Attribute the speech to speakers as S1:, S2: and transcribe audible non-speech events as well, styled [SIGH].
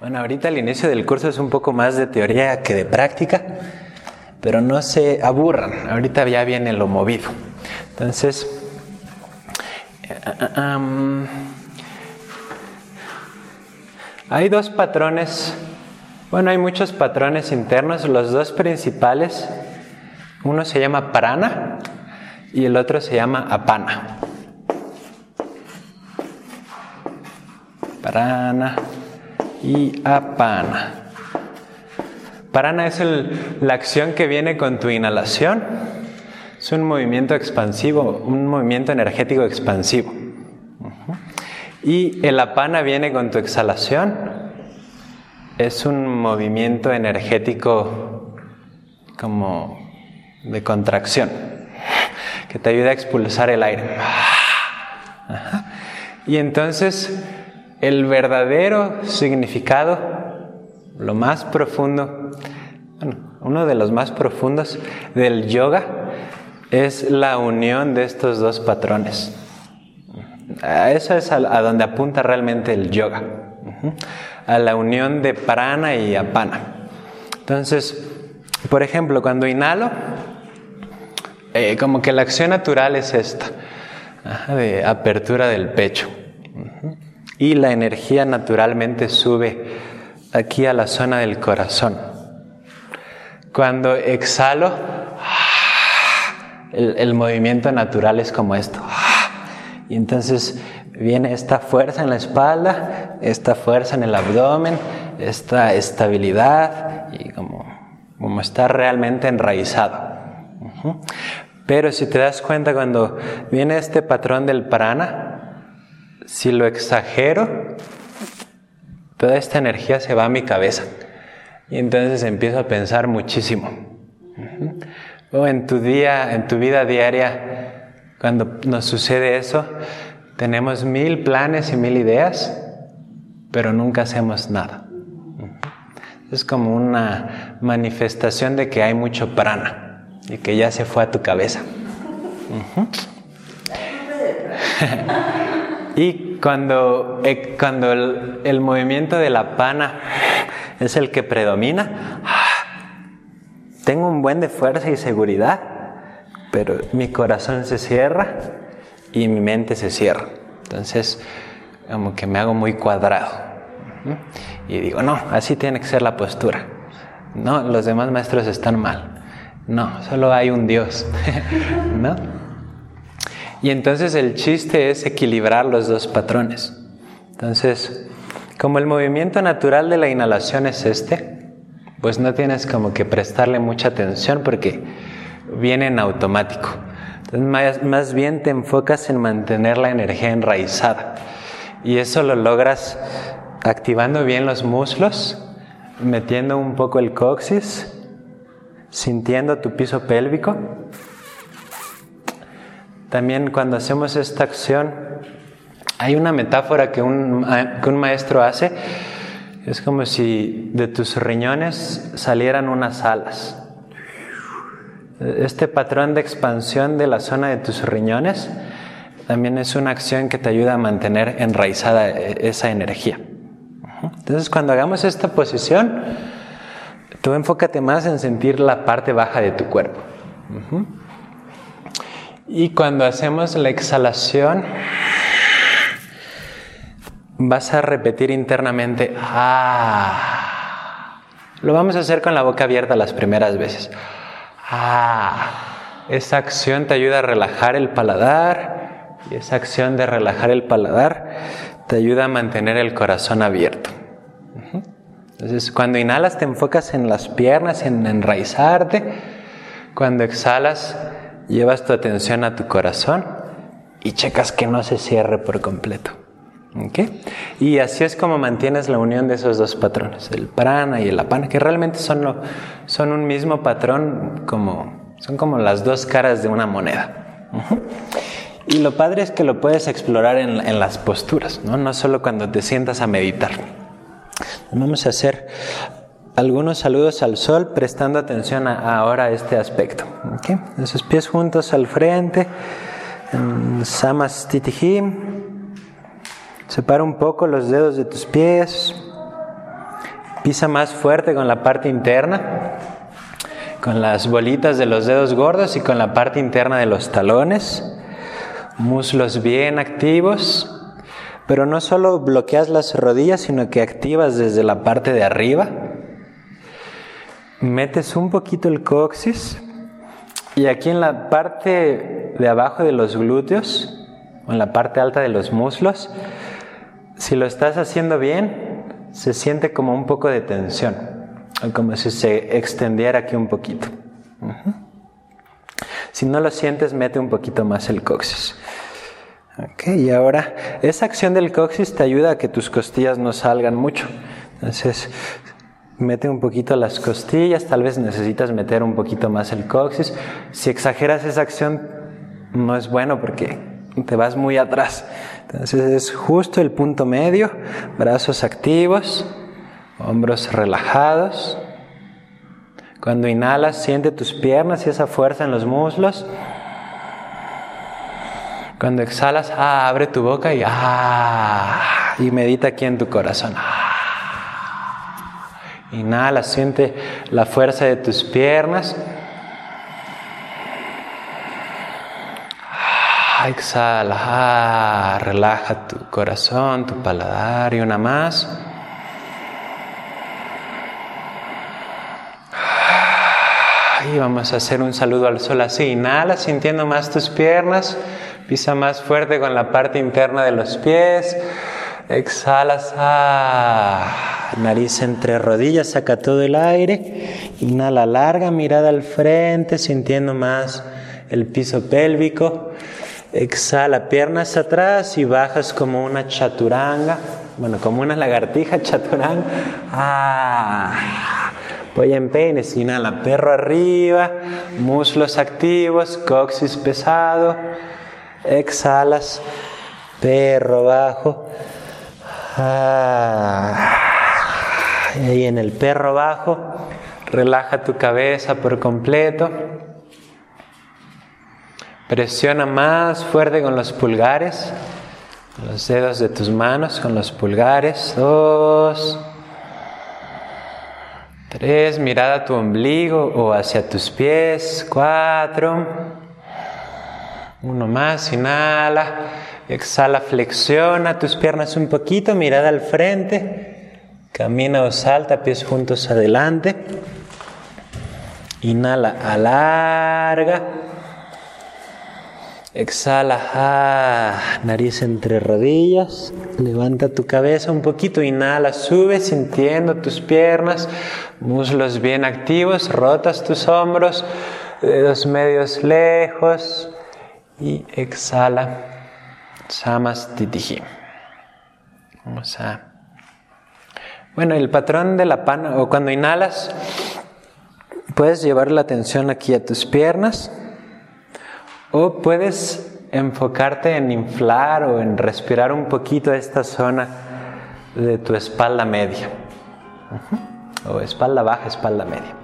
S1: Bueno, ahorita el inicio del curso es un poco más de teoría que de práctica, pero no se aburran, ahorita ya viene lo movido. Entonces, eh, hay dos patrones, bueno, hay muchos patrones internos, los dos principales, uno se llama prana y el otro se llama apana. Prana y apana. Prana es la acción que viene con tu inhalación. Es un movimiento expansivo, un movimiento energético expansivo. Y el apana viene con tu exhalación. Es un movimiento energético como de contracción, que te ayuda a expulsar el aire. Y entonces el verdadero significado, lo más profundo, uno de los más profundos del yoga es la unión de estos dos patrones. Eso es a, donde apunta realmente el yoga, a la unión de prana y apana. Entonces, por ejemplo, cuando inhalo, eh, como que la acción natural es esta, de apertura del pecho y la energía naturalmente sube aquí a la zona del corazón. Cuando exhalo, el, movimiento natural es como esto. Y entonces viene esta fuerza en la espalda, esta fuerza en el abdomen, esta estabilidad y como, como estar realmente enraizado. Pero si te das cuenta cuando viene este patrón del prana, si lo exagero, toda esta energía se va a mi cabeza. Y entonces empiezo a pensar muchísimo. O en tu día, en tu vida diaria, cuando nos sucede eso, tenemos mil planes y mil ideas, pero nunca hacemos nada. Es como una manifestación de que hay mucho prana y que ya se fue a tu cabeza. [LAUGHS] Y cuando, eh, cuando el, movimiento de la pana es el que predomina, tengo un buen de fuerza y seguridad, pero mi corazón se cierra y mi mente se cierra. Entonces, como que me hago muy cuadrado. Y digo, no, así tiene que ser la postura. No, los demás maestros están mal. No, solo hay un Dios. [LAUGHS] ¿No? Y entonces el chiste es equilibrar los dos patrones. Entonces, como el movimiento natural de la inhalación es este, pues no tienes como que prestarle mucha atención porque viene en automático. Entonces, más, bien te enfocas en mantener la energía enraizada. Y eso lo logras activando bien los muslos, metiendo un poco el coxis, sintiendo tu piso pélvico también cuando hacemos esta acción, hay una metáfora que un, que un maestro hace, es como si de tus riñones salieran unas alas. Este patrón de expansión de la zona de tus riñones también es una acción que te ayuda a mantener enraizada e, esa energía. Entonces cuando hagamos esta posición, tú enfócate más en sentir la parte baja de tu cuerpo. Y cuando hacemos la exhalación, vas a repetir internamente, ah. Lo vamos a hacer con la boca abierta las primeras veces. Ah. Esa acción te ayuda a relajar el paladar y esa acción de relajar el paladar te ayuda a mantener el corazón abierto. Entonces, cuando inhalas te enfocas en las piernas, en enraizarte. Cuando exhalas, llevas tu atención a tu corazón y checas que no se cierre por completo. Y así es como mantienes la unión de esos dos patrones, el prana y el apana, que realmente son, son un mismo patrón, como, son como las dos caras de una moneda. Y lo padre es que lo puedes explorar en, en las posturas, ¿no? no solo cuando te sientas a meditar. Vamos a hacer algunos saludos al sol prestando atención ahora a este aspecto. ¿okay? Esos pies juntos al frente. Samastitihi. Separa un poco los dedos de tus pies. Pisa más fuerte con la parte interna, con las bolitas de los dedos gordos y con la parte interna de los talones. Muslos bien activos. Pero no solo bloqueas las rodillas, sino que activas desde la parte de arriba. Metes un poquito el coxis y aquí en la parte de abajo de los glúteos, o en la parte alta de los muslos, si lo estás haciendo bien, se siente como un poco de tensión, como si se extendiera aquí un poquito. Si no lo sientes, mete un poquito más el coxis. Ok, y ahora esa acción del coxis te ayuda a que tus costillas no salgan mucho. Entonces, mete un poquito las costillas, tal vez necesitas meter un poquito más el coxis. Si exageras esa acción, no es bueno porque te vas muy atrás. Entonces es justo el punto medio, brazos activos, hombros relajados. Cuando inhalas, siente tus piernas y esa fuerza en los muslos. Cuando exhalas, ah, abre tu boca y, ah, y medita aquí en tu corazón. Ah. Inhala, siente la fuerza de tus piernas. Ah, exhala, ah, relaja tu corazón, tu paladar y una más. Y vamos a hacer un saludo al sol así. Inhala, sintiendo más tus piernas. Pisa más fuerte con la parte interna de los pies. Exhalas. Ah, nariz entre rodillas, saca todo el aire. Inhala larga, mirada al frente, sintiendo más el piso pélvico. Exhala, piernas atrás y bajas como una chaturanga. Bueno, como una lagartija chaturanga. Ah, voy en peines. Inhala, perro arriba, muslos activos, coxis pesado exhalas, perro bajo. Ah, ahí en el perro bajo, relaja tu cabeza por completo. Presiona más fuerte con los pulgares, los dedos de tus manos con los pulgares. Dos. Tres, mirada a tu ombligo o hacia tus pies. Cuatro. Uno más, inhala, exhala, flexiona tus piernas un poquito, mirada al frente, camina o salta, pies juntos adelante. Inhala, alarga. Exhala, ah, nariz entre rodillas. Levanta tu cabeza un poquito, inhala, sube sintiendo tus piernas, muslos bien activos, rotas tus hombros, dedos medios lejos y exhala Samastitihi. Vamos a. Bueno, el patrón de la pana, o cuando inhalas, puedes llevar la atención aquí a tus piernas, o puedes enfocarte en inflar o en respirar un poquito esta zona de tu espalda media, o espalda baja, espalda media.